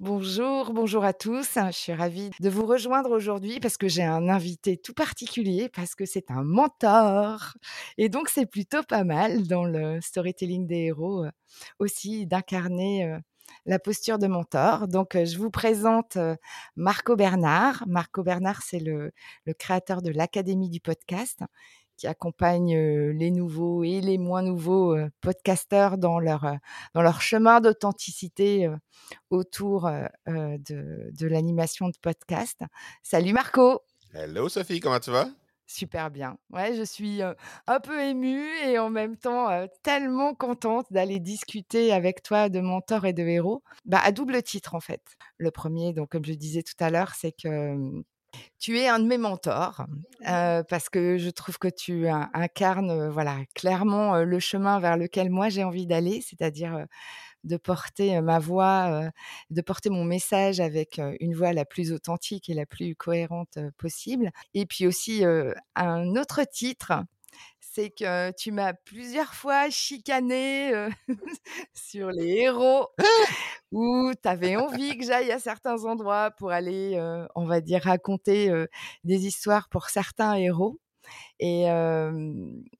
Bonjour, bonjour à tous. Je suis ravie de vous rejoindre aujourd'hui parce que j'ai un invité tout particulier, parce que c'est un mentor. Et donc, c'est plutôt pas mal dans le storytelling des héros euh, aussi d'incarner euh, la posture de mentor. Donc, euh, je vous présente Marco Bernard. Marco Bernard, c'est le, le créateur de l'Académie du podcast qui accompagne les nouveaux et les moins nouveaux podcasteurs dans leur, dans leur chemin d'authenticité autour de, de l'animation de podcast. Salut Marco Hello Sophie, comment tu vas? Super bien. Ouais, je suis un peu émue et en même temps tellement contente d'aller discuter avec toi de mentors et de héros. Bah, à double titre en fait. Le premier, donc comme je disais tout à l'heure, c'est que tu es un de mes mentors parce que je trouve que tu incarnes voilà clairement le chemin vers lequel moi j'ai envie d'aller, c'est-à-dire de porter ma voix, de porter mon message avec une voix la plus authentique et la plus cohérente possible. Et puis aussi un autre titre c'est que tu m'as plusieurs fois chicané sur les héros où tu avais envie que j'aille à certains endroits pour aller, on va dire, raconter des histoires pour certains héros. Et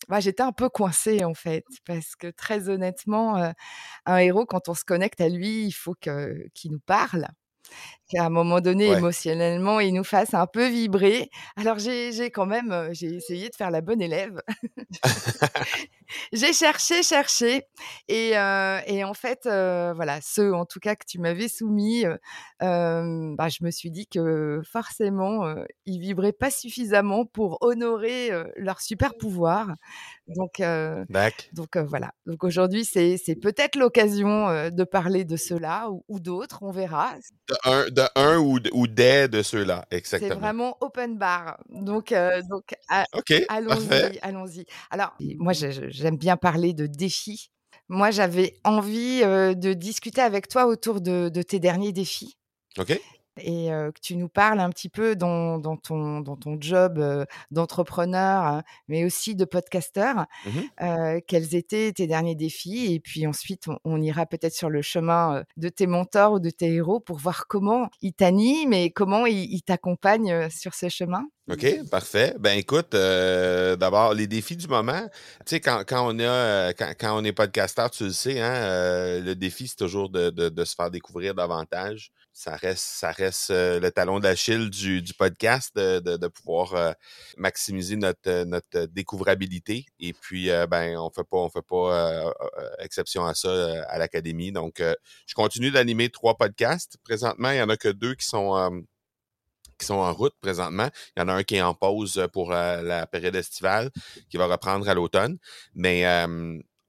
bah, j'étais un peu coincée en fait, parce que très honnêtement, un héros, quand on se connecte à lui, il faut qu'il nous parle qu'à un moment donné, émotionnellement, il nous fasse un peu vibrer. Alors j'ai quand même, j'ai essayé de faire la bonne élève. j'ai cherché, cherché, et, et en fait, voilà, ceux en tout cas que tu m'avais soumis, bah, je me suis dit que forcément, ils vibraient pas suffisamment pour honorer leur super pouvoir. Donc, donc voilà. Donc aujourd'hui, c'est peut-être l'occasion de parler de cela ou, ou d'autres, on verra. De un, de un ou, ou des de ceux-là, exactement. C'est vraiment open bar. Donc, euh, donc allons-y, allons-y. Alors, moi, j'aime bien parler de défis. Moi, j'avais envie euh, de discuter avec toi autour de, de tes derniers défis. OK et que tu nous parles un petit peu dans, dans ton, dans ton job d'entrepreneur, hein, mais aussi de podcasteur, mmh quels étaient tes derniers défis? Et puis ensuite, on, ira peut-être sur le chemin de tes mentors ou de tes héros pour voir comment ils t'animent et comment ils, t'accompagnent sur ce chemin. OK, parfait. Ben écoute, d'abord, les défis du moment. Tu sais, quand, quand, on a quand, quand, on est podcasteur, tu le sais, hein, le défi, c'est toujours de, de, de, se faire découvrir davantage ça reste, ça reste euh, le talon d'Achille du, du podcast de, de, de pouvoir euh, maximiser notre, euh, notre découvrabilité. Et puis, ben, on fait pas, on fait pas exception à ça à l'académie. Donc, je continue d'animer trois podcasts. Présentement, il y en a que deux qui sont qui sont en route présentement. Il y en a un qui est en pause pour la période estivale, qui va reprendre à l'automne. Mais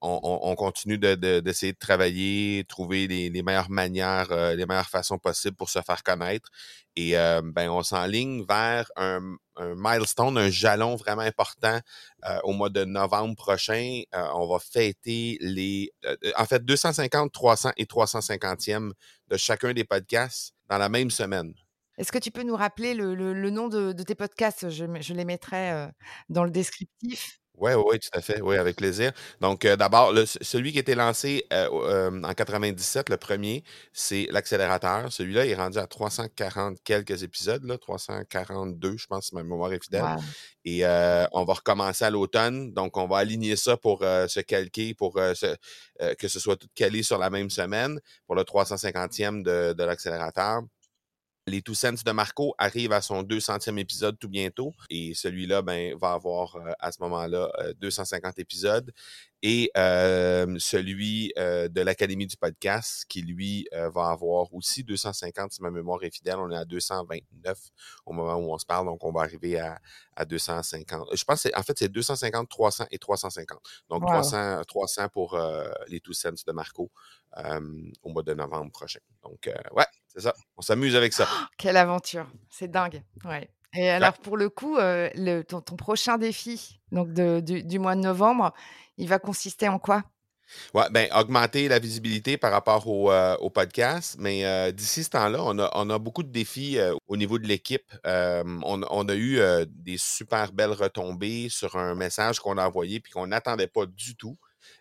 on, continue d'essayer de, travailler, trouver les, meilleures manières, euh, les meilleures façons possibles pour se faire connaître. Et euh, ben, on s'enligne vers un, milestone, un jalon vraiment important euh, au mois de novembre prochain. on va fêter les, en fait, 250, 300 et 350e de chacun des podcasts dans la même semaine. Est-ce que tu peux nous rappeler le, nom de, tes podcasts? Je, je, les mettrai dans le descriptif. Oui, oui, tout à fait. Oui, avec plaisir. Donc, euh, d'abord, celui qui a été lancé euh, euh, en 97, le premier, c'est l'accélérateur. Celui-là est rendu à 340 quelques épisodes, là, 342, je pense, si ma mémoire est fidèle. Et on va recommencer à l'automne. Donc, on va aligner ça pour se calquer, pour que ce soit tout calé sur la même semaine pour le 350e de, de l'accélérateur. Les Two Cents de Marco arrive à son 200e épisode tout bientôt. Et celui-là, ben, va avoir euh, à ce moment-là 250 euh, épisodes. Et euh, celui de l'Académie du podcast, qui lui va avoir aussi 250, si ma mémoire est fidèle. On est à 229 au moment où on se parle, donc on va arriver à, à 250. Je pense que en fait, c'est 250, 300 et 350. Donc 300, 300 pour les Two Cents de Marco au mois de novembre prochain. Donc, ouais, c'est ça. On s'amuse avec ça. quelle aventure. C'est dingue. Ouais. Et alors, pour le coup, le, ton, prochain défi donc du, mois de novembre, il va consister en quoi? Ouais, ben, augmenter la visibilité par rapport au, podcast. Mais d'ici ce temps-là, on a, on a, beaucoup de défis au niveau de l'équipe. On, on, a eu des super belles retombées sur un message qu'on a envoyé puis qu'on n'attendait pas du tout.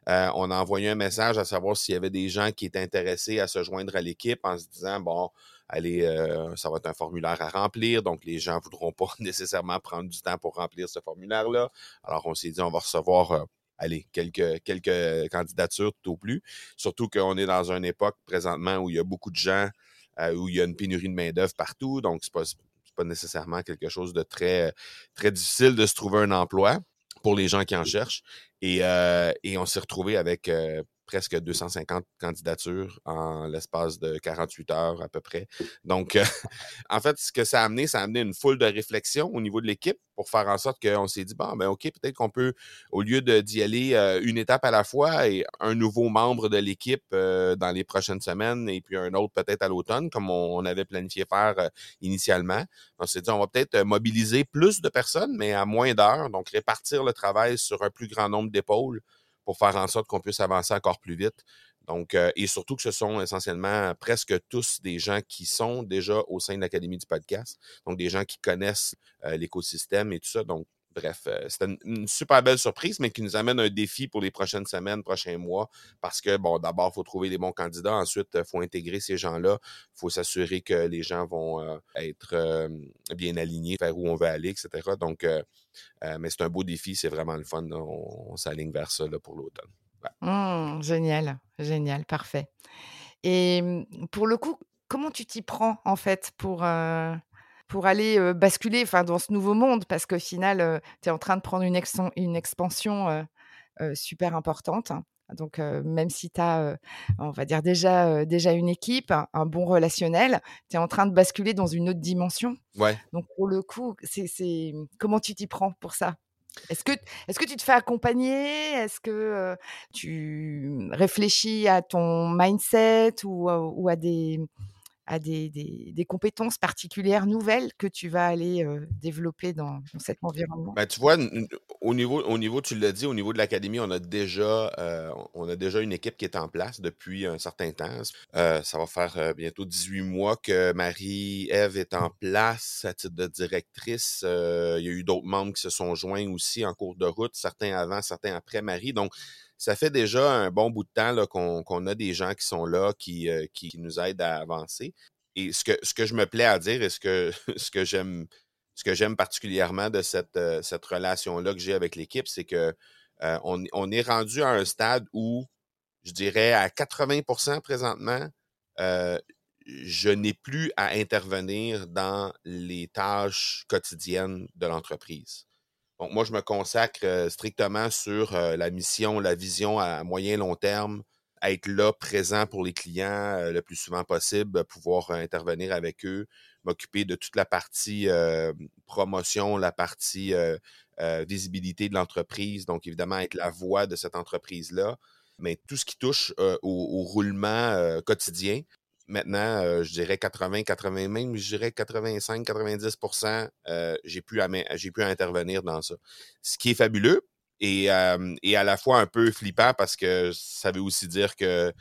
Euh, on a envoyé un message à savoir s'il y avait des gens qui étaient intéressés à se joindre à l'équipe en se disant, bon, allez, euh, ça va être un formulaire à remplir, donc les gens ne voudront pas nécessairement prendre du temps pour remplir ce formulaire-là. Alors, on s'est dit, on va recevoir, euh, allez, quelques, candidatures tout au plus. Surtout qu'on est dans une époque présentement où il y a beaucoup de gens, où il y a une pénurie de main-d'œuvre partout, donc c'est pas, pas nécessairement quelque chose de très, très difficile de se trouver un emploi pour les gens qui en cherchent. Et, euh, et on s'est retrouvé avec euh, presque 250 candidatures en l'espace de 48 heures à peu près. Donc, euh, en fait, ce que ça a amené, ça a amené une foule de réflexions au niveau de l'équipe pour faire en sorte qu'on s'est dit, bon, ben OK, peut-être qu'on peut, au lieu d'y aller euh, une étape à la fois et un nouveau membre de l'équipe euh, dans les prochaines semaines et puis un autre peut-être à l'automne, comme on, avait planifié faire initialement, on s'est dit, on va peut-être mobiliser plus de personnes, mais à moins d'heures, donc répartir le travail sur un plus grand nombre d'épaules pour faire en sorte qu'on puisse avancer encore plus vite. Donc, euh, et surtout que ce sont essentiellement presque tous des gens qui sont déjà au sein de l'Académie du podcast, donc des gens qui connaissent euh, l'écosystème et tout ça. Donc, bref, euh, c'était une, super belle surprise, mais qui nous amène un défi pour les prochaines semaines, prochains mois, parce que, bon, d'abord, il faut trouver les bons candidats, ensuite, il faut intégrer ces gens-là, il faut s'assurer que les gens vont être bien alignés vers où on veut aller, etc. Donc, mais c'est un beau défi, c'est vraiment le fun, on, s'aligne vers ça là, pour l'automne. Mmh, génial, génial, parfait. Et mmh, pour le coup, comment tu t'y prends en fait pour, pour aller basculer enfin, dans ce nouveau monde Parce qu'au final, tu es en train de prendre une, une expansion super importante. Donc, même si tu as, on va dire, déjà, déjà une équipe, un, bon relationnel, tu es en train de basculer dans une autre dimension. Ouais. Donc, pour le coup, c'est comment tu t'y prends pour ça? Est-ce que, est que tu te fais accompagner? Est-ce que tu réfléchis à ton mindset ou, ou à des, à des, compétences particulières nouvelles que tu vas aller développer dans, cet environnement? Ben, tu vois, au niveau, au niveau, tu l'as dit, au niveau de l'académie, on a déjà on a déjà une équipe qui est en place depuis un certain temps. ça va faire bientôt 18 mois que Marie-Ève est en place à titre de directrice. il y a eu d'autres membres qui se sont joints aussi en cours de route, certains avant, certains après Marie. Donc, ça fait déjà un bon bout de temps qu'on a des gens qui sont là, qui, euh, qui, nous aident à avancer. Et ce que, ce que je me plais à dire et ce que, ce que j'aime ce que j'aime particulièrement de cette, euh, cette relation-là que j'ai avec l'équipe, c'est que euh, on, on, est rendu à un stade où, je dirais, à 80% présentement, je n'ai plus à intervenir dans les tâches quotidiennes de l'entreprise. Donc, moi, je me consacre euh, strictement sur euh, la mission, la vision à moyen long terme, être là, présent pour les clients euh, le plus souvent possible, pouvoir intervenir avec eux, m'occuper de toute la partie promotion, la partie visibilité de l'entreprise, donc évidemment être la voix de cette entreprise-là, mais tout ce qui touche au, roulement quotidien, Maintenant, euh, je dirais 80, 80, même je dirais 85, 90 euh, j'ai pu, j'ai pu intervenir dans ça. Ce qui est fabuleux et, euh, et, à la fois un peu flippant parce que ça veut aussi dire que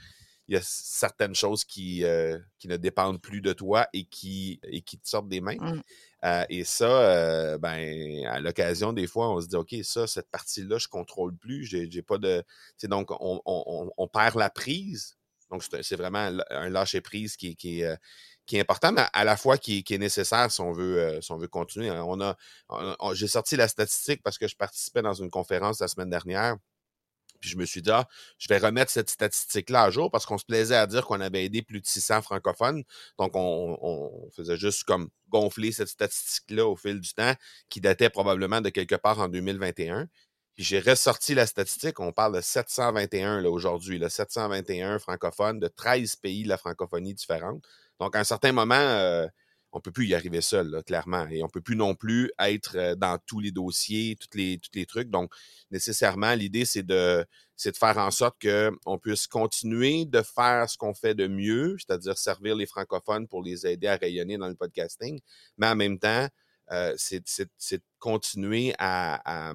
il y a certaines choses qui, euh, qui ne dépendent plus de toi et qui, et qui te sortent des mains. Mmh. et ça, ben, à l'occasion, des fois, on se dit, OK, ça, cette partie-là, je contrôle plus. J'ai, pas de. donc, on, on, on, perd la prise donc, c'est vraiment un lâcher-prise euh, qui, est important, mais à la fois qui, est nécessaire si on veut, euh, si on veut continuer. On a, J'ai sorti la statistique parce que je participais dans une conférence la semaine dernière. Puis je me suis dit, ah, je vais remettre cette statistique-là à jour parce qu'on se plaisait à dire qu'on avait aidé plus de 600 francophones. Donc, on, on faisait juste comme gonfler cette statistique-là au fil du temps qui datait probablement de quelque part en 2021. Puis j'ai ressorti la statistique, on parle de 721 aujourd'hui, 721 francophones de 13 pays de la francophonie différente. Donc, à un certain moment, euh, on peut plus y arriver seul, clairement. Et on peut plus non plus être euh, dans tous les dossiers, tous les, tous les trucs. Donc, nécessairement, l'idée, c'est de, c'est de faire en sorte qu'on puisse continuer de faire ce qu'on fait de mieux, c'est-à-dire servir les francophones pour les aider à rayonner dans le podcasting, mais en même temps, euh, c'est de continuer à,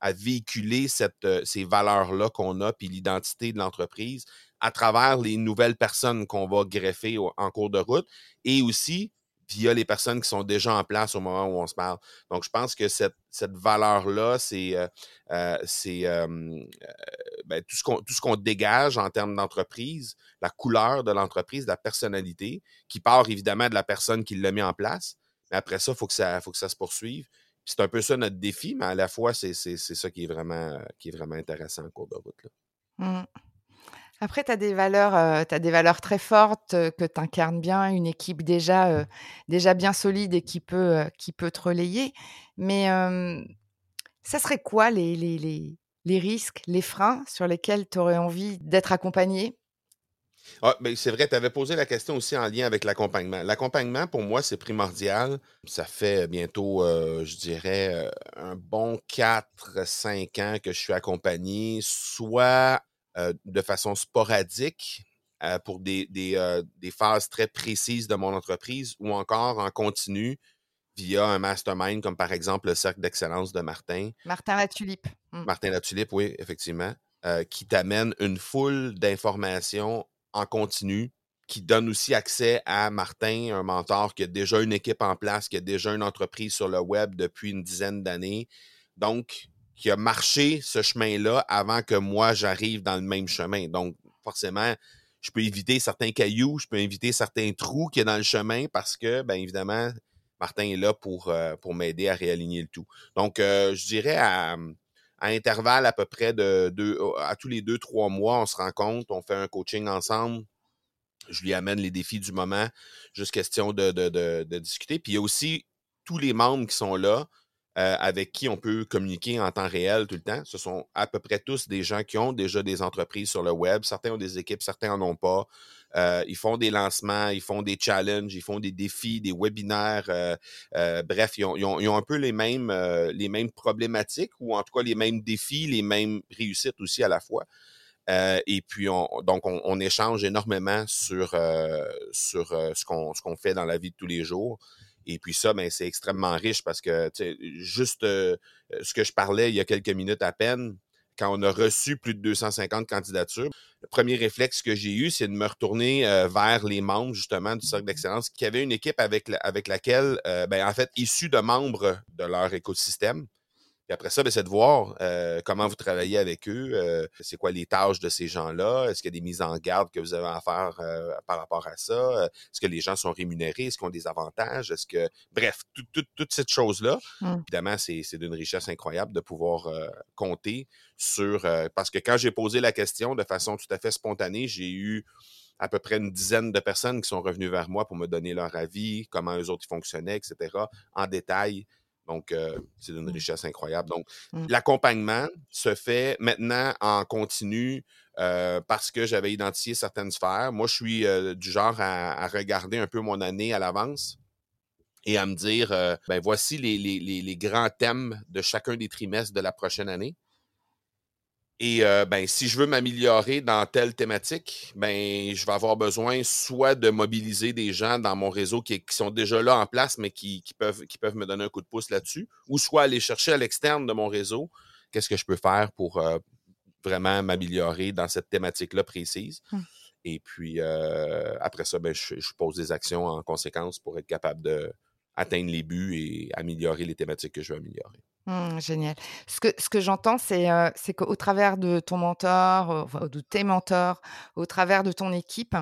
à, véhiculer euh, ces valeurs-là qu'on a, puis l'identité de l'entreprise à travers les nouvelles personnes qu'on va greffer en cours de route et aussi via les personnes qui sont déjà en place au moment où on se parle. Donc, je pense que cette, valeur-là, c'est euh, euh ben, tout ce qu'on dégage en termes d'entreprise, la couleur de l'entreprise, la personnalité, qui part évidemment de la personne qui l'a mis en place. Mais après ça, il faut, que ça, faut que ça se poursuive. C'est un peu ça notre défi, mais à la fois, c'est ça qui est, vraiment, qui est vraiment intéressant en cours de route. Là. Mmh. Après, tu as des valeurs, euh, des valeurs très fortes euh, que tu incarnes bien, une équipe déjà, euh, déjà bien solide et qui peut, qui peut te relayer. Mais ça serait quoi les, les, les, les, risques, les freins sur lesquels tu aurais envie d'être accompagné ah, ben, c'est vrai, tu avais posé la question aussi en lien avec l'accompagnement. L'accompagnement, pour moi, c'est primordial. Ça fait bientôt, je dirais, un bon 4-5 ans que je suis accompagné, soit euh, de façon sporadique euh, pour des, euh, des, phases très précises de mon entreprise ou encore en continu via un mastermind comme par exemple le Cercle d'excellence de Martin. Martin Latulippe. Mmh. Martin Latulippe, oui, effectivement, qui t'amène une foule d'informations en continu qui donne aussi accès à Martin, un mentor qui a déjà une équipe en place, qui a déjà une entreprise sur le web depuis une dizaine d'années. Donc, qui a marché ce chemin-là avant que moi j'arrive dans le même chemin. Donc, forcément, je peux éviter certains cailloux, je peux éviter certains trous qui est dans le chemin parce que, bien évidemment, Martin est là pour, euh, pour m'aider à réaligner le tout. Donc, euh, je dirais à, à intervalles à peu près de deux, à tous les deux, trois mois, on se rencontre, on fait un coaching ensemble. Je lui amène les défis du moment, juste question de discuter. Puis il y a aussi tous les membres qui sont là, euh, avec qui on peut communiquer en temps réel tout le temps. Ce sont à peu près tous des gens qui ont déjà des entreprises sur le web. Certains ont des équipes, certains n'en ont pas. Euh, ils font des lancements, ils font des challenges, ils font des défis, des webinaires. Euh, bref, ils ont, un peu les mêmes, les mêmes problématiques ou en tout cas les mêmes défis, les mêmes réussites aussi à la fois. et puis, on, donc, on, échange énormément sur, ce qu'on fait dans la vie de tous les jours. Et puis ça, ben, c'est extrêmement riche parce que juste euh, euh, ce que je parlais il y a quelques minutes à peine, quand on a reçu plus de 250 candidatures, le premier réflexe que j'ai eu, c'est de me retourner euh, vers les membres justement du Cercle d'excellence qui avaient une équipe avec, laquelle, ben, en fait, issus de membres de leur écosystème, puis après ça, ben, c'est de voir euh, comment vous travaillez avec eux, euh, c'est quoi les tâches de ces gens-là, est-ce qu'il y a des mises en garde que vous avez à faire euh, par rapport à ça, est-ce que les gens sont rémunérés, est-ce qu'ils ont des avantages, est-ce que... Bref, toute cette chose-là, mmh. évidemment, c'est d'une richesse incroyable de pouvoir compter sur... parce que quand j'ai posé la question de façon tout à fait spontanée, j'ai eu à peu près une dizaine de personnes qui sont revenues vers moi pour me donner leur avis, comment eux autres fonctionnaient, etc., en détail. Donc, euh, c'est d'une mmh. richesse incroyable. Donc, mmh. l'accompagnement se fait maintenant en continu euh, parce que j'avais identifié certaines sphères. Moi, je suis euh, du genre à, regarder un peu mon année à l'avance et à me dire, ben voici les, grands thèmes de chacun des trimestres de la prochaine année. Et euh, ben, si je veux m'améliorer dans telle thématique, ben, je vais avoir besoin soit de mobiliser des gens dans mon réseau qui, sont déjà là en place, mais qui, peuvent, qui peuvent me donner un coup de pouce là-dessus, ou soit aller chercher à l'externe de mon réseau qu'est-ce que je peux faire pour euh, vraiment m'améliorer dans cette thématique-là précise. Hum. Et puis, euh, après ça, ben, je, pose des actions en conséquence pour être capable de atteindre les buts et améliorer les thématiques que je veux améliorer. Mmh, génial. Ce que ce que j'entends, c'est, c'est qu'au travers de ton mentor, enfin de tes mentors, au travers de ton équipe,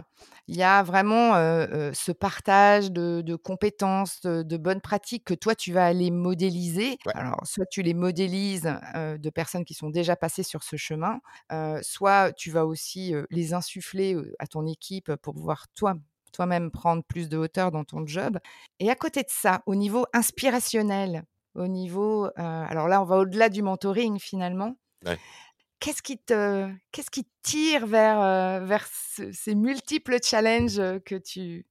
il y a vraiment, heu heu, ce partage de de compétences, de de bonnes pratiques que toi tu vas aller modéliser. Ouais. Alors soit tu les modélises, de personnes qui sont déjà passées sur ce chemin, soit tu vas aussi, les insuffler, à ton équipe pour pouvoir toi toi-même prendre plus de hauteur dans ton job et à côté de ça, au niveau inspirationnel, au niveau, heu, alors là, on va au-delà du mentoring finalement. Ouais. Qu'est-ce qui te qu'est-ce qui tire vers, heu, vers ce ces multiples challenges, heu, que tu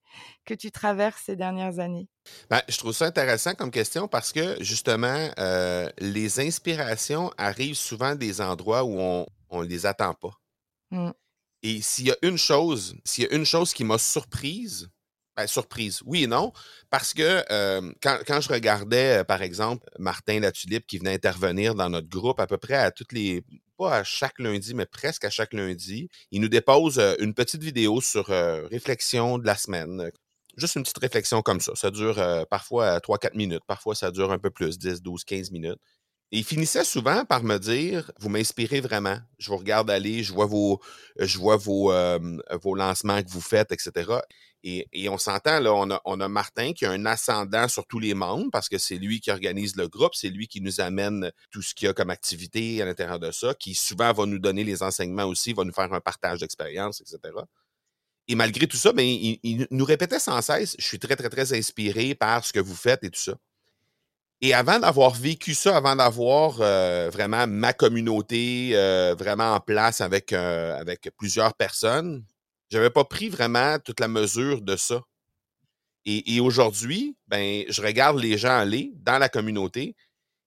que tu traverses ces dernières années? Ben, je trouve ça intéressant comme question parce que justement, les inspirations arrivent souvent des endroits où on on les attend pas. Mmh. Et s'il y a une chose s'il y a une chose qui m'a surprise, ben, surprise, oui et non, parce que, hem, quand je regardais, heu, par exemple, Martin Latulippe qui venait intervenir dans notre groupe à peu près à toutes les pas à chaque lundi, mais presque à chaque lundi, il nous dépose, heu, une petite vidéo sur, réflexion de la semaine, juste une petite réflexion comme ça. Ça dure, parfois 3-4 minutes, parfois ça dure un peu plus, 10-12-15 minutes. Et il finissait souvent par me dire: «Vous m'inspirez vraiment. Je vous regarde aller, je vois vos je vois vos, hem, vos lancements que vous faites et cetera» et on s'entend là, on a on a Martin qui a un ascendant sur tous les membres parce que c'est lui qui organise le groupe, c'est lui qui nous amène tout ce qu'il y a comme activité à l'intérieur de ça, qui souvent va nous donner les enseignements aussi, va nous faire un partage d'expérience et cetera. Et malgré tout ça, ben, il il nous répétait sans cesse: «Je suis très, très, très inspiré par ce que vous faites et tout ça». Et avant d'avoir vécu ça, avant d'avoir, heu, vraiment ma communauté, heu, vraiment en place avec, heu, avec plusieurs personnes, j'avais pas pris vraiment toute la mesure de ça. Et aujourd'hui, ben, je regarde les gens aller dans la communauté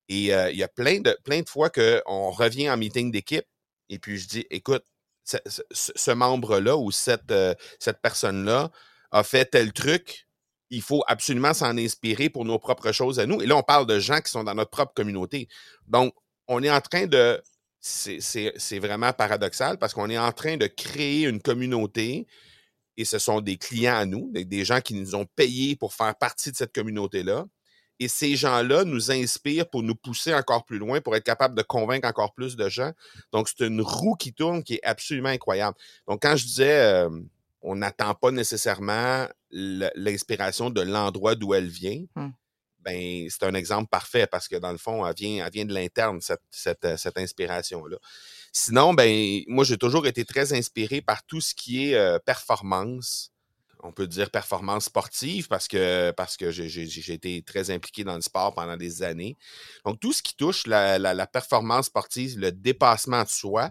et il y a plein de plein de fois qu'on revient en meeting d'équipe et puis je dis: «Écoute, ce ce membre-là ou cette, cette personne-là a fait tel truc, il faut absolument s'en inspirer pour nos propres choses à nous. Et là, on parle de gens qui sont dans notre propre communauté. Donc, on est en train de. C'est vraiment paradoxal parce qu'on est en train de créer une communauté et ce sont des clients à nous, des gens qui nous ont payés pour faire partie de cette communauté-là. Et ces gens-là nous inspirent pour nous pousser encore plus loin, pour être capable de convaincre encore plus de gens. Donc, c'est une roue qui tourne qui est absolument incroyable. Donc, quand je disais, euh, on n'attend pas nécessairement l'inspiration de l'endroit d'où elle vient, mmh. ben, c'est un exemple parfait parce que dans le fond, elle vient, elle vient de l'interne, cette, cette, cette inspiration-là. Sinon, ben, moi, j'ai toujours été très inspiré par tout ce qui est euh, performance. On peut dire performance sportive parce que, parce que j'ai été très impliqué dans le sport pendant des années. Donc, tout ce qui touche la, la, la performance sportive, le dépassement de soi,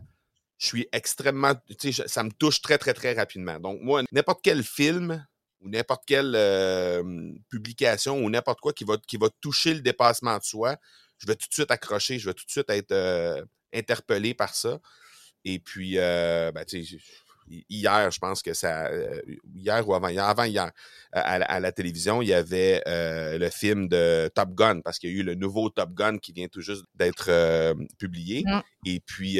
je suis extrêmement. Tu sais, ça me touche très, très, très rapidement. Donc, moi, n'importe quel film ou n'importe quelle euh, publication ou n'importe quoi qui va, qui va toucher le dépassement de soi, je vais tout de suite accrocher, je vais tout de suite être euh, interpellé par ça. Et puis, euh, ben, tu sais, hier, je pense que ça. hier ou avant hier, avant hier, à, la télévision, il y avait le film de Top Gun, parce qu'il y a eu le nouveau Top Gun qui vient tout juste d'être publié. Mmh. Et puis,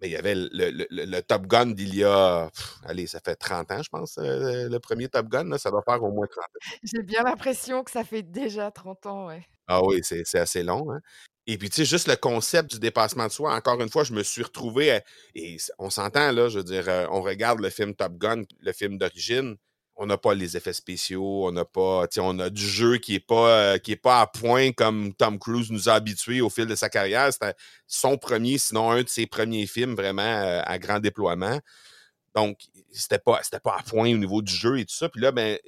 mais il y avait le, le, le Top Gun d'il y a, allez, ça fait 30 ans, je pense, euh, le premier Top Gun, là, ça doit faire au moins 30 ans. J'ai bien l'impression que ça fait déjà 30 ans, ouais. Ah oui, c'est assez long. Hein? Et puis, tu sais, juste le concept du dépassement de soi, encore une fois, je me suis retrouvé, et on s'entend, là, je veux dire, euh, on regarde le film Top Gun, le film d'origine, on n'a pas les effets spéciaux, on n'a pas, on a du jeu qui est pas, euh, pas à point comme Tom Cruise nous a habitués au fil de sa carrière. C'était son premier, sinon un de ses premiers films vraiment euh, à grand déploiement. Donc, c'était pas, c'était pas à point au niveau du jeu et tout ça. Puis là, ben,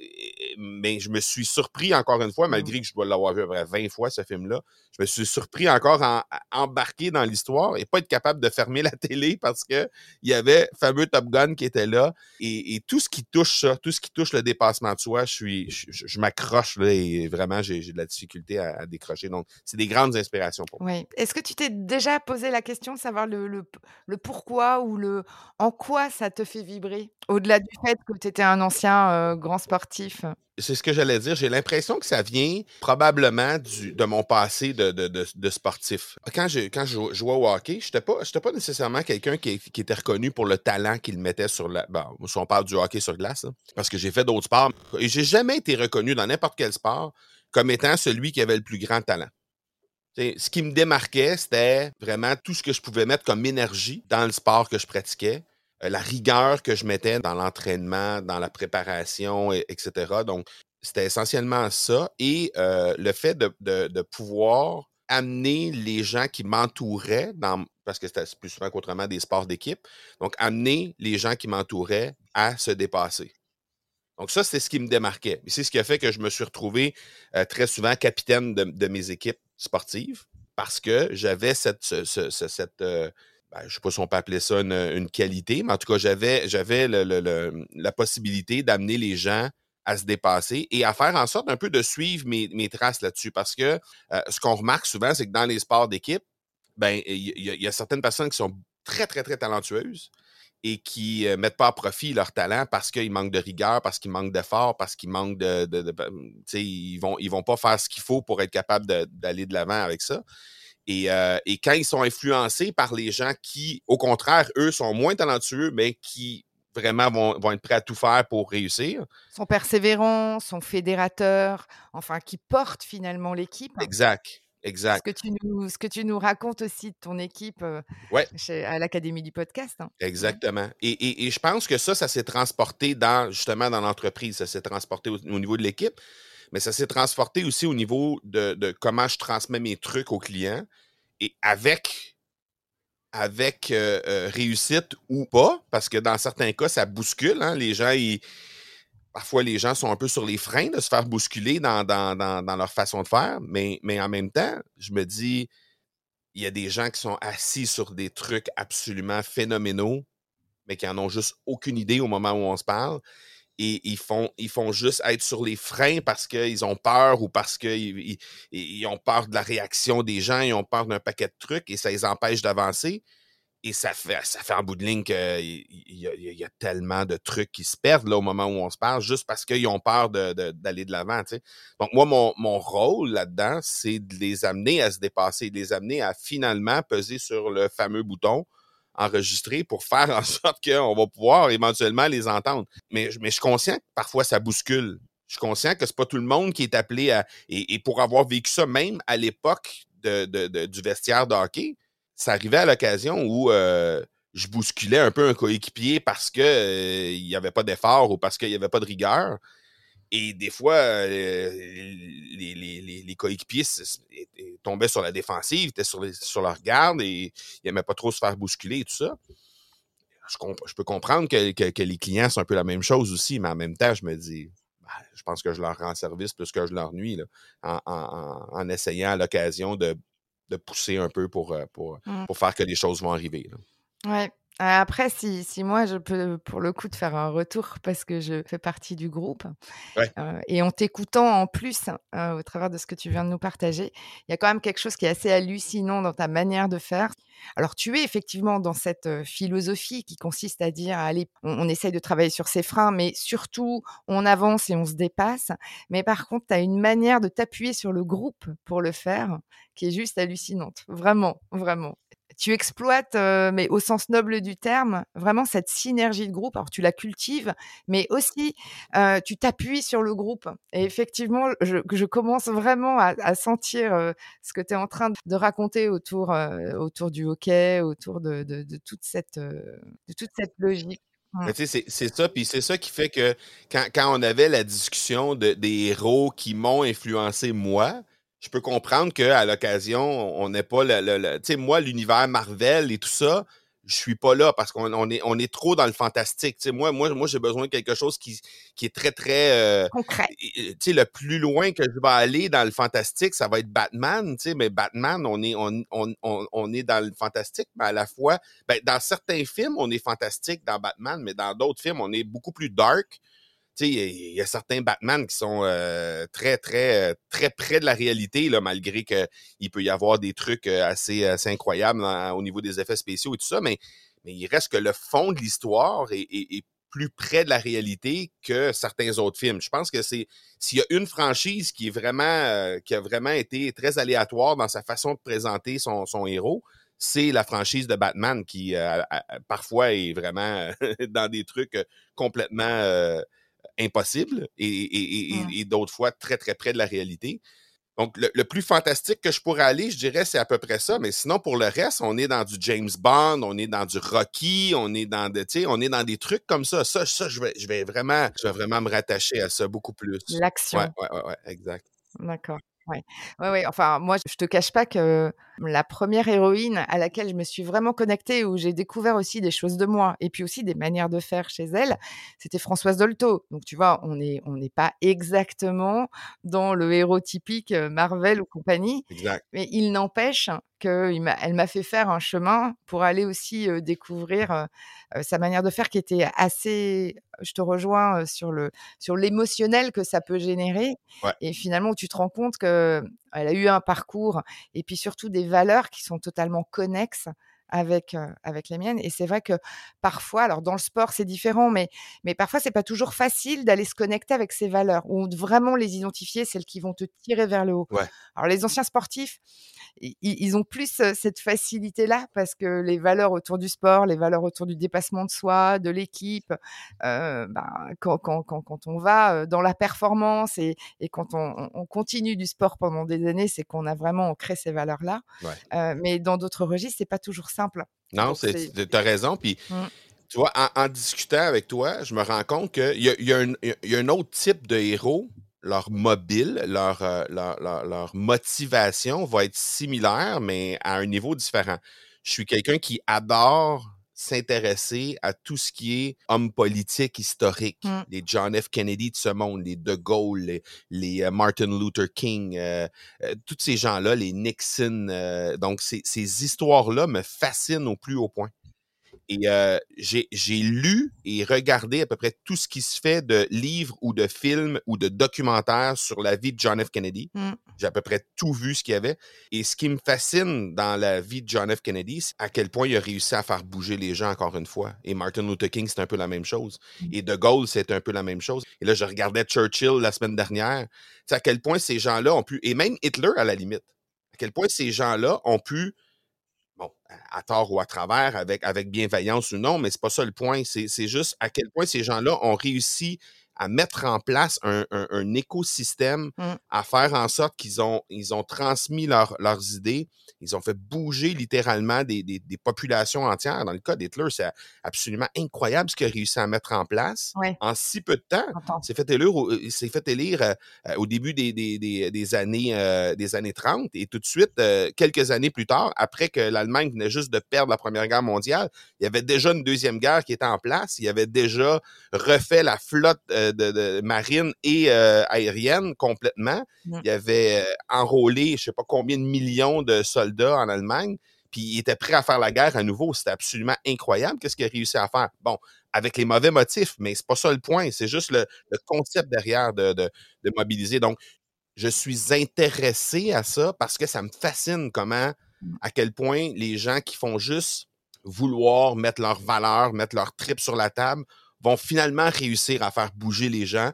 je me suis surpris encore une fois, mmh. malgré que je dois l'avoir vu à peu 20 fois, ce film-là, je me suis surpris encore à, embarquer dans l'histoire et pas être capable de fermer la télé parce que il y avait fameux Top Gun qui était là. Et, tout ce qui touche ça, tout ce qui touche le dépassement de soi, je suis, je, m'accroche là et vraiment, j'ai, de la difficulté à, décrocher. Donc, c'est des grandes inspirations pour moi. Oui. Est-ce que tu t'es déjà posé la question de savoir le, le, le pourquoi ou le en quoi ça te fait vibrer? Au-delà du fait que tu étais un ancien, grand sportif. C'est ce que j'allais dire. J'ai l'impression que ça vient probablement du de mon passé de de de de sportif. Quand je quand je jou jouais au hockey, j'étais pas j'étais pas nécessairement quelqu'un qui qui était reconnu pour le talent qu'il mettait sur la bon, si on parle du hockey sur glace, là, parce que j'ai fait d'autres sports et j'ai jamais été reconnu dans n'importe quel sport comme étant celui qui avait le plus grand talent. T'sais, ce qui me démarquait, c'était vraiment tout ce que je pouvais mettre comme énergie dans le sport que je pratiquais, la rigueur que je mettais dans l'entraînement, dans la préparation, et- etc. Donc, c'était essentiellement ça. Et euh, le fait de, pouvoir amener les gens qui m'entouraient, parce que c'était plus souvent qu'autrement des sports d'équipe, donc amener les gens qui m'entouraient à se dépasser. Donc ça, c'est ce qui me démarquait. Et c'est ce qui a fait que je me suis retrouvé euh, très souvent capitaine de, mes équipes sportives parce que j'avais cette, ce- ce- ce- cette euh, ben, je ne sais pas si on peut appeler ça une, qualité, mais en tout cas, j'avais, j'avais la possibilité d'amener les gens à se dépasser et à faire en sorte un peu de suivre mes, mes traces là-dessus. Parce que euh, ce qu'on remarque souvent, c'est que dans les sports d'équipe, ben, il y, a- certaines personnes qui sont très, très, très talentueuses et qui ne mettent pas à profit leur talent parce qu'ils manquent de rigueur, parce qu'ils manquent d'effort, parce qu'ils manquent de. ben, ils vont, ils vont pas faire ce qu'il faut pour être capable d'aller de l'avant avec ça. Et, euh, et quand ils sont influencés par les gens qui, au contraire, eux, sont moins talentueux, mais qui vraiment vont, vont être prêts à tout faire pour réussir. Son persévérant, son fédérateur, enfin qui porte finalement l'équipe. Exact. Ce Exact. que tu nous ce que tu nous racontes aussi de ton équipe, Ouais. chez à l'Académie du podcast, hein. Exactement. Et, et- et je pense que ça, ça s'est transporté dans justement dans l'entreprise, ça s'est transporté au, au niveau de l'équipe, mais ça s'est transporté aussi au niveau de, comment je transmets mes trucs aux clients et avec avec euh, euh, réussite ou pas, parce que dans certains cas, ça bouscule. hein. Les gens, ils- parfois, les gens sont un peu sur les freins de se faire bousculer dans, dans- dans- leur façon de faire, mais, mais en même temps, je me dis, il y a des gens qui sont assis sur des trucs absolument phénoménaux, mais qui en ont juste aucune idée au moment où on se parle. Et ils font, ils font juste être sur les freins parce qu'ils ont peur ou parce qu'ils ils, ils ont peur de la réaction des gens, ils ont peur d'un paquet de trucs et ça les empêche d'avancer. Et ça fait, ça fait en bout de ligne qu'il y, a- il y a tellement de trucs qui se perdent au moment où on se parle, juste parce qu'ils ont peur d'aller de l'avant. Donc, moi, mon rôle là-dedans, c'est de les amener à se dépasser, de les amener à finalement peser sur le fameux bouton enregistrer pour faire en sorte qu'on va pouvoir éventuellement les entendre. Mais, je- suis conscient que parfois ça bouscule. Je suis conscient que c'est pas tout le monde qui est appelé à. Et, pour avoir vécu ça, même à l'époque du vestiaire de ça arrivait à l'occasion où euh, je bousculais un peu un coéquipier parce que euh, n'y avait pas d'effort ou parce qu'il n'y avait pas de rigueur. Et des fois, euh, les, les- les- les coéquipiers tombaient sur la défensive, étaient sur, leur garde et ils n'aimaient pas trop se faire bousculer et tout ça. Je, comp- je peux comprendre que, que- que les clients, c'est un peu la même chose aussi, mais en même temps, je me dis, ben, je pense que je leur rends service plus que je leur nuis là, en, en- en- en essayant à l'occasion de, de pousser un peu pour, euh, pour, Mmh. pour faire que les choses vont arriver. là. Ouais. Après si si moi je peux pour le coup te faire un retour parce que je fais partie du groupe, Ouais. heu et en t'écoutant en plus, heu, au travers de ce que tu viens de nous partager, il y a quand même quelque chose qui est assez hallucinant dans ta manière de faire. Alors tu es effectivement dans cette, heu, philosophie qui consiste à dire: «Allez, on on essaye de travailler sur ses freins, mais surtout on avance et on se dépasse». Mais par contre, tu as une manière de t'appuyer sur le groupe pour le faire qui est juste hallucinante. Vraiment, vraiment. Tu exploites, heu, mais au sens noble du terme, vraiment cette synergie de groupe. Alors tu la cultives, mais aussi, heu, tu t'appuies sur le groupe et effectivement, je commence vraiment à sentir, heu, ce que tu es en train de raconter autour, autour du hockey, autour de toute cette, de toute cette logique. Mmh. Tu sais, c'est ça, puis c'est ça qui fait que quand, quand on avait la discussion de, des héros qui m'ont influencé moi, je peux comprendre qu'à l'occasion, on n'est pas le. le- le- tu sais, moi, l'univers Marvel et tout ça, je suis pas là parce qu'on on est, on est trop dans le fantastique. Tu sais, moi, moi, moi j'ai besoin de quelque chose qui, qui est très, très. euh, Concret. et- et, tu sais, le plus loin que je vais aller dans le fantastique, ça va être Batman, tu sais, mais Batman, on est, on, on, on, on est dans le fantastique, mais à la fois, ben, dans certains films, on est fantastique dans Batman, mais dans d'autres films, on est beaucoup plus dark. Il y, a certains Batman qui sont euh, très, très, très près de la réalité, là, malgré qu'il peut y avoir des trucs assez, assez incroyables au niveau des effets spéciaux et tout ça, mais, mais il reste que le fond de l'histoire est, plus près de la réalité que certains autres films. Je pense que c'est s'il y a une franchise qui est vraiment qui a vraiment été très aléatoire dans sa façon de présenter son, son héros, c'est la franchise de Batman qui parfois est vraiment dans des trucs complètement impossibles et, et, et d'autres fois très très près de la réalité. Donc, le, plus fantastique que je pourrais aller, je dirais, c'est à peu près ça. Mais sinon, pour le reste, on est dans du James Bond, on est dans du Rocky, on est dans de, on est dans des trucs comme ça. Ça, ça, je vais, je vais vraiment, je vais vraiment me rattacher à ça beaucoup plus. L'action. Ouais, ouais, ouais, ouais, exact. D'accord. Ouais. ouais, ouais. Enfin, moi, je te cache pas que la première héroïne à laquelle je me suis vraiment connectée, où j'ai découvert aussi des choses de moi, et puis aussi des manières de faire chez elle, c'était Françoise Dolto. Donc, tu vois, on n'est on n'est pas exactement dans le héros typique Marvel ou compagnie. Exact. Mais il n'empêche qu'elle m'a fait faire un chemin pour aller aussi découvrir sa manière de faire qui était assez, je te rejoins sur le sur l'émotionnel que ça peut générer. Et finalement, tu te rends compte qu'elle a eu un parcours et puis surtout des valeurs qui sont totalement connexes avec avec les miennes et c'est vrai que parfois alors dans le sport c'est différent mais mais parfois c'est pas toujours facile d'aller se connecter avec ces valeurs ou vraiment les identifier celles qui vont te tirer vers le haut. Alors les anciens sportifs ils, ont plus cette facilité-là parce que les valeurs autour du sport, les valeurs autour du dépassement de soi, de l'équipe, ben, quand, quand, quand, quand, on va dans la performance et, et quand on, on, continue du sport pendant des années, c'est qu'on a vraiment ancré ces valeurs-là. mais dans d'autres registres, c'est pas toujours simple. Non, tu as raison. Puis, mmh. tu vois, en, discutant avec toi, je me rends compte qu'il y a, y, a y a un autre type de héros leur mobile, leur, euh, leur, leur, motivation va être similaire, mais à un niveau différent. Je suis quelqu'un qui adore s'intéresser à tout ce qui est homme politique historique, mmh. les John F. Kennedy de ce monde, les De Gaulle, les, euh, Martin Luther King, euh, tous ces gens-là, les Nixon. donc, ces, ces histoires-là me fascinent au plus haut point. Et euh, j'ai lu et regardé à peu près tout ce qui se fait de livres ou de films ou de documentaires sur la vie de John F. Kennedy. Mmh. J'ai à peu près tout vu ce qu'il y avait. Et ce qui me fascine dans la vie de John F. Kennedy, c'est à quel point il a réussi à faire bouger les gens encore une fois. Et Martin Luther King, c'est un peu la même chose. Mmh. Et De Gaulle, c'est un peu la même chose. Et là, je regardais Churchill la semaine dernière. C'est à quel point ces gens-là ont pu, et même Hitler à la limite, à quel point ces gens-là ont pu à tort ou à travers, avec, avec bienveillance ou non, mais c'est pas ça le point. C'est juste à quel point ces gens-là ont réussi à mettre en place un, un, écosystème, mmh. à faire en sorte qu'ils ont, ils ont transmis leurs idées, ils ont fait bouger littéralement des, des, des populations entières. Dans le cas d'Hitler, c'est absolument incroyable ce qu'il a réussi à mettre en place en si peu de temps. Il s'est fait élire, s'est fait élire euh, euh, au début des, des, des années, euh, des années 30 et tout de suite, quelques années plus tard, après que l'Allemagne venait juste de perdre la Première Guerre mondiale, il y avait déjà une Deuxième Guerre qui était en place. Il y avait déjà refait la flotte de, marine et euh, aérienne complètement. Il y avait euh, enrôlé, je sais pas combien de millions de soldats en Allemagne, puis il était prêt à faire la guerre à nouveau. C'était absolument incroyable. Qu'est-ce qu'il a réussi à faire? Bon, avec les mauvais motifs, mais c'est pas ça le point. C'est juste le, concept derrière de, de, mobiliser. Donc, je suis intéressé à ça parce que ça me fascine comment, à quel point les gens qui font juste vouloir mettre leurs valeurs, mettre leur trip sur la table, vont finalement réussir à faire bouger les gens.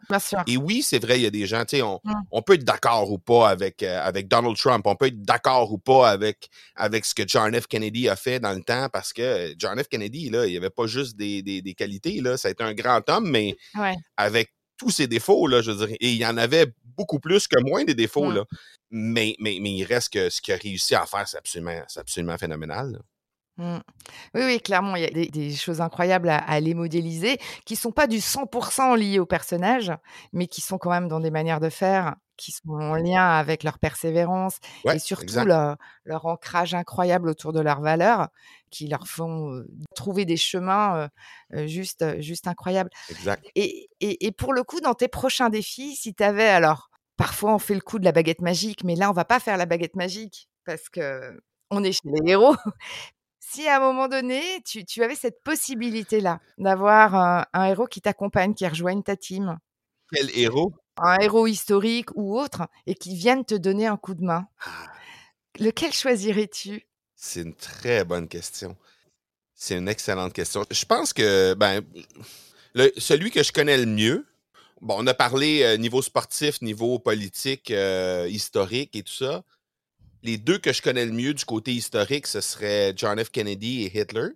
Et oui, c'est vrai, il y a des gens, tu sais, on, on, peut être d'accord ou pas avec, euh, avec Donald Trump, on peut être d'accord ou pas avec, avec ce que John F. Kennedy a fait dans le temps, parce que John F. Kennedy, là, il n'y avait pas juste des, des, des, qualités, là, ça a été un grand homme, mais avec tous ses défauts, là, je veux dire, et il y en avait beaucoup plus que moins des défauts, là. Mais, mais, mais il reste que ce qu'il a réussi à faire, c'est absolument, absolument phénoménal. Mmh. Oui, oui, clairement, il y a des, choses incroyables à, les modéliser, qui sont pas du 100% liés au personnage, mais qui sont quand même dans des manières de faire qui sont en lien avec leur persévérance et surtout leur, leur, ancrage incroyable autour de leurs valeurs, qui leur font trouver des chemins juste, juste incroyables. Exact. Et, et, et, pour le coup, dans tes prochains défis, si tu avais alors, parfois on fait le coup de la baguette magique, mais là on va pas faire la baguette magique parce que on est chez les héros si à un moment donné, tu, avais cette possibilité-là d'avoir un, héros qui t'accompagne, qui rejoigne ta team, Quel héros? Un héros historique ou autre et qui vienne te donner un coup de main. Ah. Lequel choisirais-tu? C'est une très bonne question. C'est une excellente question. Je pense que, ben, le celui que je connais le mieux, bon, on a parlé, heu, niveau sportif, niveau politique, heu, historique et tout ça. Les 2 que je connais le mieux du côté historique, ce serait John F. Kennedy et Hitler.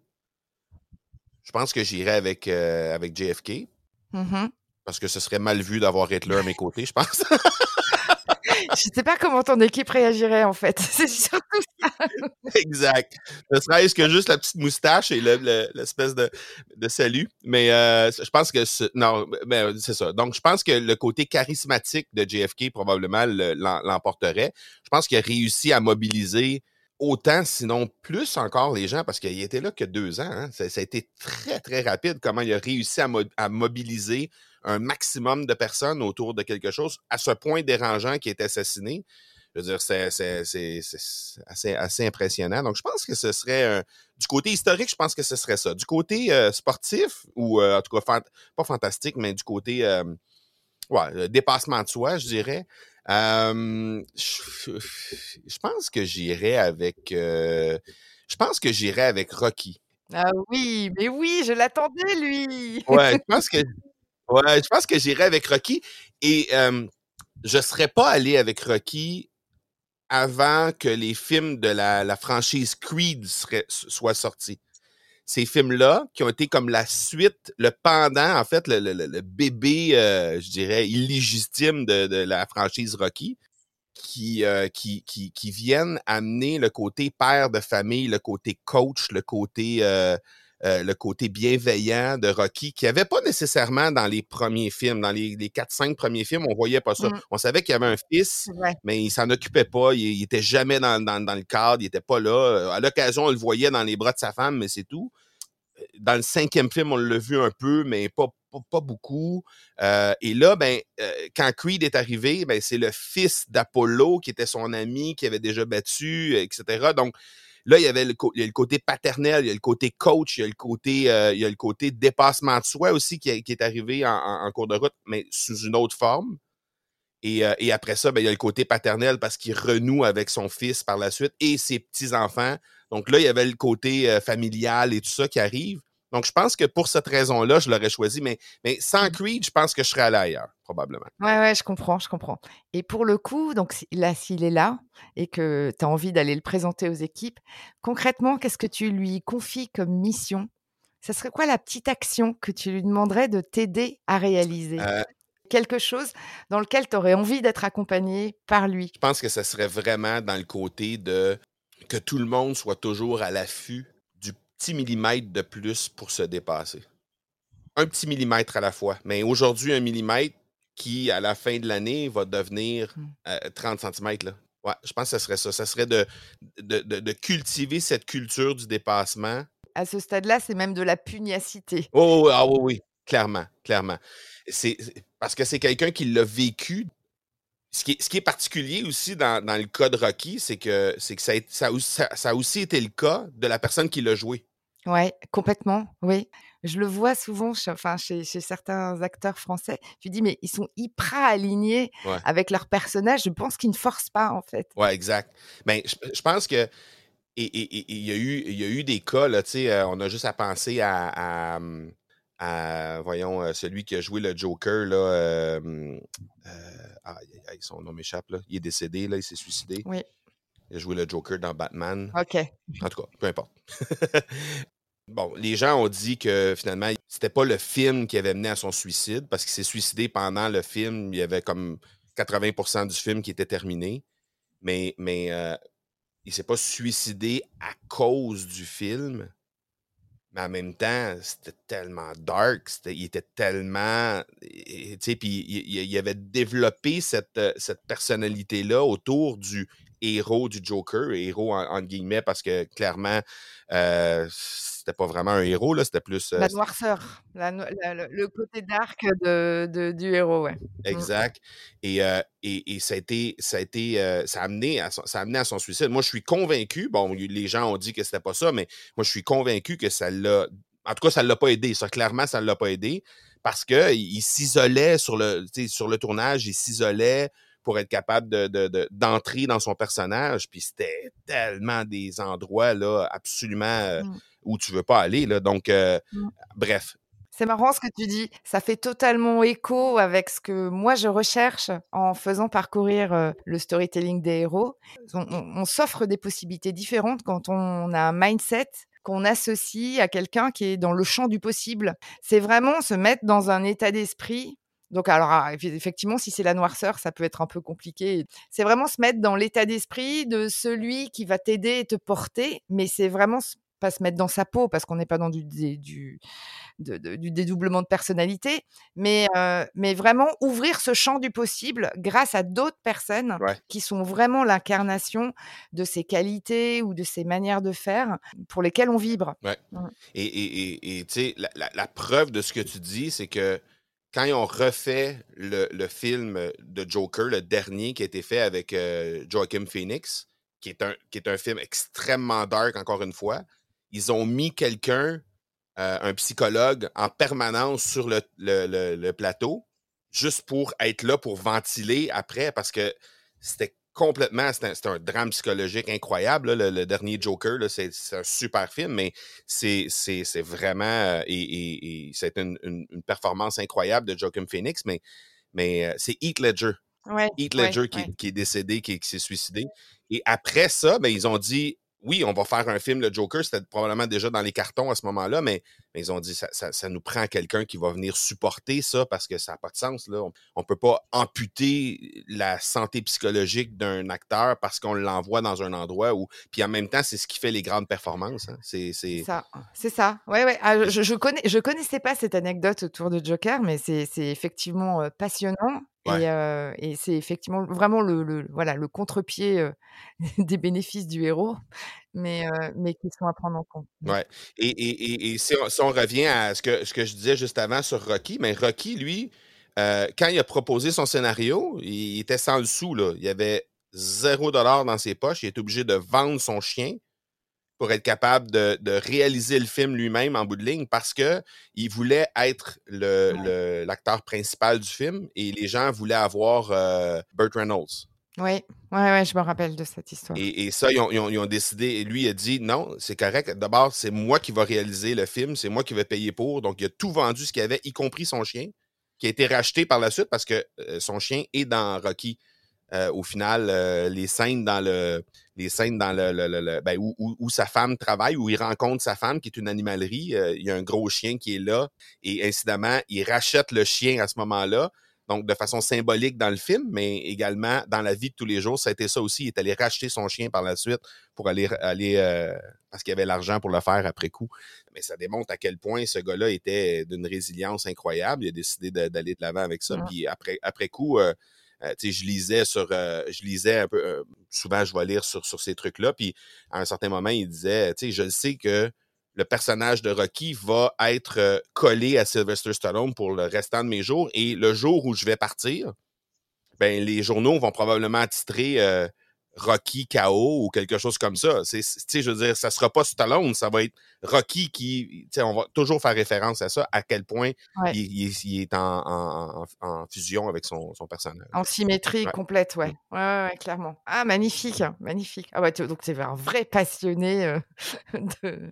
Je pense que j'irais avec, avec JFK. Mmh Parce que ce serait mal vu d'avoir Hitler à mes côtés, je pense. Je sais pas comment ton équipe réagirait, en fait. C'est surtout ça. Exact. Ne serait-ce que juste la petite moustache et le le l'espèce de salut. Mais, heu, je pense que non, ben, c'est ça. Donc je pense que le côté charismatique de JFK probablement le l'em l'emporterait. Je pense qu'il a réussi à mobiliser autant, sinon plus encore les gens parce qu'il était là que 2 ans, hein. Ça a été très, très rapide comment il a réussi à mobiliser un maximum de personnes autour de quelque chose, à ce point dérangeant qu'il est assassiné. Je veux dire, c'est assez assez impressionnant. Donc je pense que ce serait, du côté historique, je pense que ce serait ça. Du côté, heu, sportif ou, heu, en tout cas fant pas fantastique, mais du côté, hem, ouais, dépassement de soi, je dirais, je je pense que j'irais avec, je pense que j'irais avec Rocky. Ah oui, mais oui, je l'attendais lui! Ouais, je pense que ouais, je pense que j'irais avec Rocky et hem, je serais pas allé avec Rocky avant que les films de la la franchise Creed soient sortis. Ces films-là, qui ont été comme la suite, le pendant, en fait, le le le bébé, heu, je dirais illégitime de de la franchise Rocky, qui, heu, qui qui qui viennent amener le côté père de famille, le côté coach, le côté, heu, le côté bienveillant de Rocky, qu'il y avait pas nécessairement dans les premiers films. Dans les les 4-5 premiers films, on voyait pas ça. Mmh. On savait qu'il y avait un fils, mais il s'en occupait pas. Il il était jamais dans dans dans le cadre, il était pas là. Heu, à l'occasion, on le voyait dans les bras de sa femme, mais c'est tout. Heu, dans le 5e film, on l'a vu un peu, mais pas pas pas beaucoup. Et là, ben, quand Creed est arrivé, ben, c'est le fils d'Apollo qui était son ami, qui avait déjà battu, et cetera. Donc là, il y avait le côté paternel, il y a le côté coach, il y a le côté, côté dépassement de soi aussi qui est arrivé en cours de route, mais sous une autre forme. Et et après ça, ben, il y a le côté paternel parce qu'il renoue avec son fils par la suite et ses petits-enfants. Donc là, il y avait le côté, heu, familial et tout ça qui arrive. Donc je pense que pour cette raison-là, je l'aurais choisi, mais mais sans Mmh. Creed, je pense que je serais allé ailleurs, probablement. Ouais, ouais, je comprends, je comprends. Et pour le coup, donc là, s'il est là et que tu as envie d'aller le présenter aux équipes, concrètement, qu'est-ce que tu lui confies comme mission? Ça serait quoi la petite action que tu lui demanderais de t'aider à réaliser? Heu, Quelque chose dans lequel tu aurais envie d'être accompagné par lui? je pense que ça serait vraiment dans le côté de que tout le monde soit toujours à l'affût petit millimètre de plus pour se dépasser. Un petit millimètre à la fois, mais aujourd'hui, un millimètre qui, à la fin de l'année, va devenir, Mmh. heu, 30 centimètres, là. Ouais, je pense que ça serait ça. Ça serait de de de de cultiver cette culture du dépassement. À ce stade-là, c'est même de la pugnacité. Oh, oui, ah oui, oui, clairement, clairement. C'est parce que c'est quelqu'un qui l'a vécu. Ce qui est ce qui est particulier aussi dans dans le cas de Rocky, c'est que c'est que ça a ça aussi ça ça a aussi été le cas de la personne qui l'a joué. Ouais, complètement, oui. Je le vois souvent ch enfin, chez chez certains acteurs français. Tu dis: «Mais ils sont hyper alignés Ouais. avec leur personnage». Je pense qu'ils ne forcent pas, en fait. Ouais, exact. Ben, je je pense que et et et il y a eu il y a eu des cas, là, tu sais, heu, on a juste à penser à à, mmh, à voyons, heu, celui qui a joué le Joker, là, aïe, aïe, son nom m'échappe, là. Il est décédé, là, il s'est suicidé. Oui. Il a joué le Joker dans Batman. OK. En tout cas, peu importe. Bon, les gens ont dit que finalement, c'était pas le film qui avait mené à son suicide parce qu'il s'est suicidé pendant le film. Il y avait comme 80% du film qui était terminé. Mais, mais euh, il s'est pas suicidé à cause du film. Mais en même temps, c'était tellement dark, il était tellement. Tu sais, puis il, il- il avait développé cette, euh, cette personnalité-là autour du héros du Joker, héros en, entre guillemets, parce que clairement, euh, c'était pas vraiment un héros, là, c'était plus. euh, La noirceur, la no la le côté dark de de du héros, ouais. Mmh. Exact. Et, euh, et, et ça a été, ça a été, euh, ça a amené à son, ça a amené à son suicide. Moi, je suis convaincu, bon, les gens ont dit que c'était pas ça, mais moi, je suis convaincu que ça l'a, en tout cas, ça l'a pas aidé. Ça, clairement, ça l'a pas aidé parce que il s'isolait sur le, sur le tournage, il s'isolait pour être capable de, d'entrer dans son personnage. Puis c'était tellement des endroits là, absolument euh, mmh. où tu veux pas aller. Là. Donc, euh, mmh. bref. C'est marrant ce que tu dis. Ça fait totalement écho avec ce que moi je recherche en faisant parcourir euh, le storytelling des héros. On, s'offre des possibilités différentes quand on a un mindset qu'on associe à quelqu'un qui est dans le champ du possible. C'est vraiment se mettre dans un état d'esprit donc, alors, ah, effectivement, si c'est la noirceur, ça peut être un peu compliqué. C'est vraiment se mettre dans l'état d'esprit de celui qui va t'aider et te porter, mais c'est vraiment pas se mettre dans sa peau parce qu'on n'est pas dans du, du, du, dédoublement de personnalité, mais, euh, mais vraiment ouvrir ce champ du possible grâce à d'autres personnes qui sont vraiment l'incarnation de ces qualités ou de ces manières de faire pour lesquelles on vibre. Ouais. Mmh. Et tu sais, la, la, preuve de ce que tu dis, c'est que quand ils ont refait le, film de Joker, le dernier qui a été fait avec euh, Joaquin Phoenix, qui est, un, qui est un film extrêmement dark, encore une fois, ils ont mis quelqu'un, euh, un psychologue, en permanence sur le, le, plateau, juste pour être là pour ventiler après, parce que c'était complètement, c'est un, drame psychologique incroyable. le, dernier Joker, c'est un super film, mais c'est vraiment. Euh, et, c'est une, performance incroyable de Joaquin Phoenix, mais, mais euh, c'est Heath Ledger. Heath Ledger qui, est décédé, qui, qui s'est suicidé. Et après ça, ben, ils ont dit oui, on va faire un film, le Joker, c'était probablement déjà dans les cartons à ce moment-là, mais, ils ont dit ça, ça, nous prend quelqu'un qui va venir supporter ça parce que ça n'a pas de sens. Là. On ne peut pas amputer la santé psychologique d'un acteur parce qu'on l'envoie dans un endroit où. Puis en même temps, c'est ce qui fait les grandes performances. Hein. C'est ça. C'est ça. Ouais, ouais. Ah, je, je, connais, je connaissais pas cette anecdote autour de Joker, mais c'est effectivement euh, passionnant. Et, c'est effectivement vraiment le, voilà, le contre-pied des bénéfices du héros, mais, mais qui sont à prendre en compte. Ouais. Et, si, on, revient à ce que, ce que je disais juste avant sur Rocky, mais Rocky, lui, quand il a proposé son scénario, il, était sans le sou. Là. Il avait zéro dollar dans ses poches. Il était obligé de vendre son chien pour être capable de, réaliser le film lui-même en bout de ligne parce que il voulait être l'acteur principal du film et les gens voulaient avoir euh, Burt Reynolds. Oui, ouais, ouais, je me rappelle de cette histoire. Et, ça, ils ont, décidé, lui a dit non, c'est correct. D'abord, c'est moi qui vais réaliser le film, c'est moi qui vais payer pour. Donc, il a tout vendu ce qu'il avait, y compris son chien, qui a été racheté par la suite parce que euh, son chien est dans Rocky. Euh, au final, euh, les scènes dans le les scènes dans le, ben, où, sa femme travaille, où il rencontre sa femme qui est une animalerie. Il y a un gros chien qui est là et incidemment, il rachète le chien à ce moment-là. Donc, de façon symbolique dans le film, mais également dans la vie de tous les jours, ça a été ça aussi. Il est allé racheter son chien par la suite pour aller, aller parce qu'il avait l'argent pour le faire après coup. Mais ça démontre à quel point ce gars-là était d'une résilience incroyable. Il a décidé d'aller de l'avant avec ça. Puis après, après coup, euh, je lisais sur, euh, je lisais un peu, euh, souvent je vais lire sur, sur ces trucs-là, puis à un certain moment, il disait, tu sais, je sais que le personnage de Rocky va être collé à Sylvester Stallone pour le restant de mes jours, et le jour où je vais partir, ben les journaux vont probablement titrer Rocky KO ou quelque chose comme ça. C'est, je veux dire, ça sera pas Stallone, ça va être Rocky qui, on va toujours faire référence à ça, à quel point il, est en, fusion avec son, personnage. En symétrie complète, ouais. ouais. Ouais, clairement. Ah, magnifique, hein, magnifique. Ah ouais, donc c'est un vrai passionné euh, de,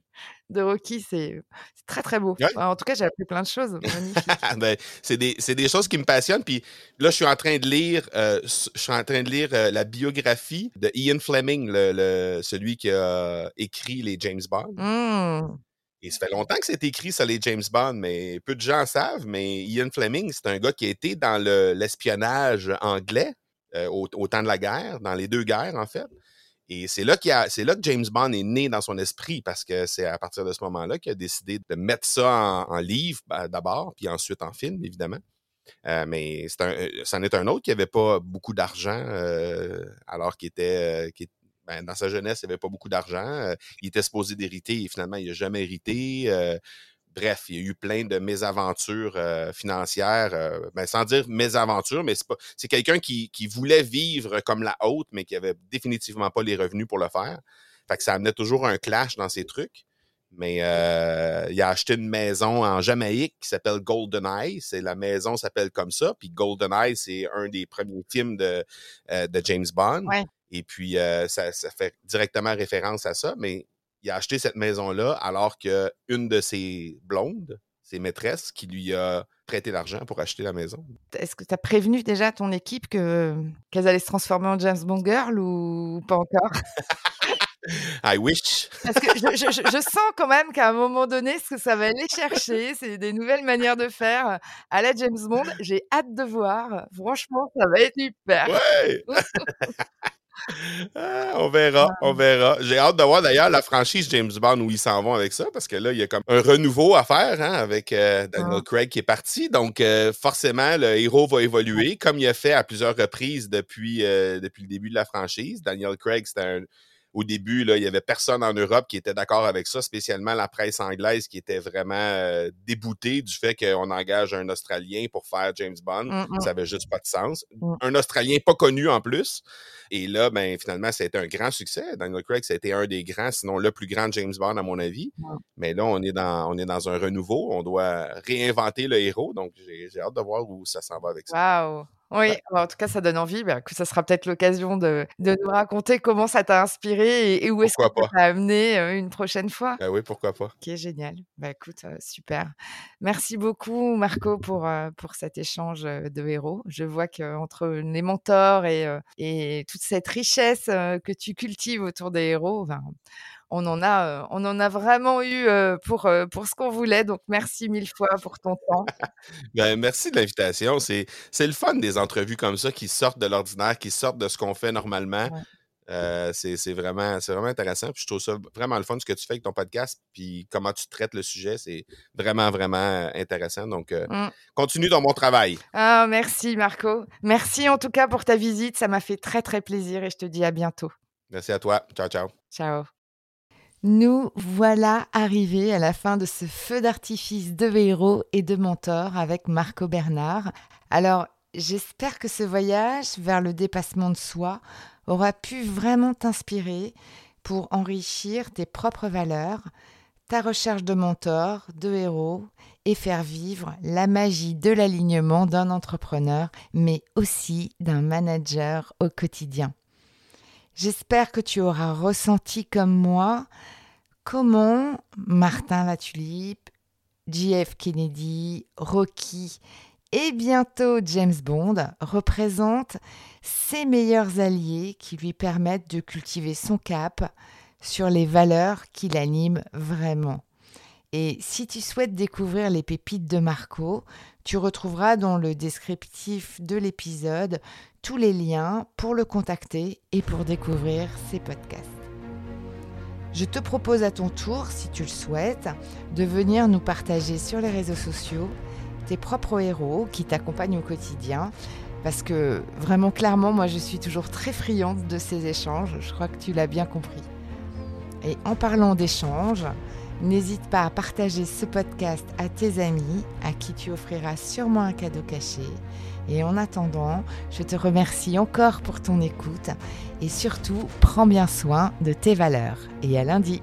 de Rocky, c'est très très beau. En tout cas, j'ai appris plein de choses. ben, c'est des, des, choses qui me passionnent. Puis là, je suis en train de lire, euh, je suis en train de lire euh, la biographie de Ian Fleming, le, celui qui a écrit les James Bond. Mmh. Et ça fait longtemps que c'est écrit sur les James Bond, mais peu de gens savent. Mais Ian Fleming, c'est un gars qui a été dans l'espionnage anglais euh, au, au, temps de la guerre, dans les deux guerres en fait. Et c'est là, là que James Bond est né dans son esprit, parce que c'est à partir de ce moment-là qu'il a décidé de mettre ça en, livre ben, d'abord, puis ensuite en film, évidemment. Euh, mais euh, c'en est un autre qui n'avait pas beaucoup d'argent, euh, alors qu'il était, ben, dans sa jeunesse, il n'avait pas beaucoup d'argent. il était supposé d'hériter et finalement, il n'a jamais hérité bref, il y a eu plein de mésaventures euh, financières, euh, ben, sans dire mésaventures, mais c'est quelqu'un qui, voulait vivre comme la haute, mais qui avait définitivement pas les revenus pour le faire. Fait que ça amenait toujours un clash dans ces trucs. Mais euh, il a acheté une maison en Jamaïque qui s'appelle GoldenEye. C'est la maison s'appelle comme ça. Puis GoldenEye, c'est un des premiers films de, de James Bond. Et puis ça, ça, fait directement référence à ça. Mais il a acheté cette maison-là alors que une de ses blondes, ses maîtresses, qui lui a prêté l'argent pour acheter la maison. Est-ce que tu as prévenu déjà ton équipe que qu'elles allaient se transformer en James Bond Girl ou pas encore? I wish. Parce que je, je, je sens quand même qu'à un moment donné, ce que ça va aller chercher, c'est des nouvelles manières de faire à la James Bond. J'ai hâte de voir. Franchement, ça va être super. Ouais. Ah, on verra, on verra. J'ai hâte de voir d'ailleurs la franchise James Bond où ils s'en vont avec ça, parce que là, il y a comme un renouveau à faire hein, avec euh, Daniel Craig qui est parti. Donc, euh, forcément, le héros va évoluer, comme il a fait à plusieurs reprises depuis, euh, depuis le début de la franchise. Daniel Craig, c'était un, au début, là, il y avait personne en Europe qui était d'accord avec ça, spécialement la presse anglaise qui était vraiment euh, déboutée du fait qu'on engage un Australien pour faire James Bond. Mm, mm. Ça avait juste pas de sens. Mm. Un Australien pas connu en plus. Et là, ben, finalement, ça a été un grand succès. Daniel Craig, ça a été un des grands, sinon le plus grand James Bond, à mon avis. Mais là, on est dans, on est dans un renouveau. On doit réinventer le héros. Donc, j'ai hâte de voir où ça s'en va avec ça. Wow. Oui, bah, en tout cas, ça donne envie. Bah, que ça sera peut-être l'occasion de, de, nous raconter comment ça t'a inspiré et, où est-ce que ça t'a amené une prochaine fois. Ben oui, pourquoi pas. Ok, génial. Bah écoute, super. Merci beaucoup, Marco, pour, pour cet échange de héros. Je vois qu'entre les mentors et, et toute cette richesse que tu cultives autour des héros, on en a, on en a vraiment eu pour, pour ce qu'on voulait. Donc, merci mille fois pour ton temps. ben, merci de l'invitation. C'est, c'est le fun des entrevues comme ça qui sortent de l'ordinaire, qui sortent de ce qu'on fait normalement. c'est, c'est, vraiment, c'est vraiment intéressant. Puis je trouve ça vraiment le fun ce que tu fais avec ton podcast. Puis comment tu traites le sujet. C'est vraiment, vraiment intéressant. Donc, mmh. continue dans mon travail. Ah, merci, Marco. Merci en tout cas pour ta visite. Ça m'a fait très, très plaisir et je te dis à bientôt. Merci à toi. Ciao, ciao. Ciao. Nous voilà arrivés à la fin de ce feu d'artifice de héros et de mentors avec Marco Bernard. Alors, j'espère que ce voyage vers le dépassement de soi aura pu vraiment t'inspirer pour enrichir tes propres valeurs, ta recherche de mentors, de héros et faire vivre la magie de l'alignement d'un entrepreneur, mais aussi d'un manager au quotidien. J'espère que tu auras ressenti comme moi comment Martin Latulipe, JF Kennedy, Rocky et bientôt James Bond représentent ses meilleurs alliés qui lui permettent de cultiver son cap sur les valeurs qui l'animent vraiment. Et si tu souhaites découvrir les pépites de Marco, tu retrouveras dans le descriptif de l'épisode tous les liens pour le contacter et pour découvrir ses podcasts. Je te propose à ton tour, si tu le souhaites, de venir nous partager sur les réseaux sociaux tes propres héros qui t'accompagnent au quotidien. Parce que vraiment clairement, moi je suis toujours très friande de ces échanges, je crois que tu l'as bien compris. Et en parlant d'échanges, N'hésite pas à partager ce podcast à tes amis, à qui tu offriras sûrement un cadeau caché. Et en attendant, je te remercie encore pour ton écoute et surtout, prends bien soin de tes valeurs. Et à lundi.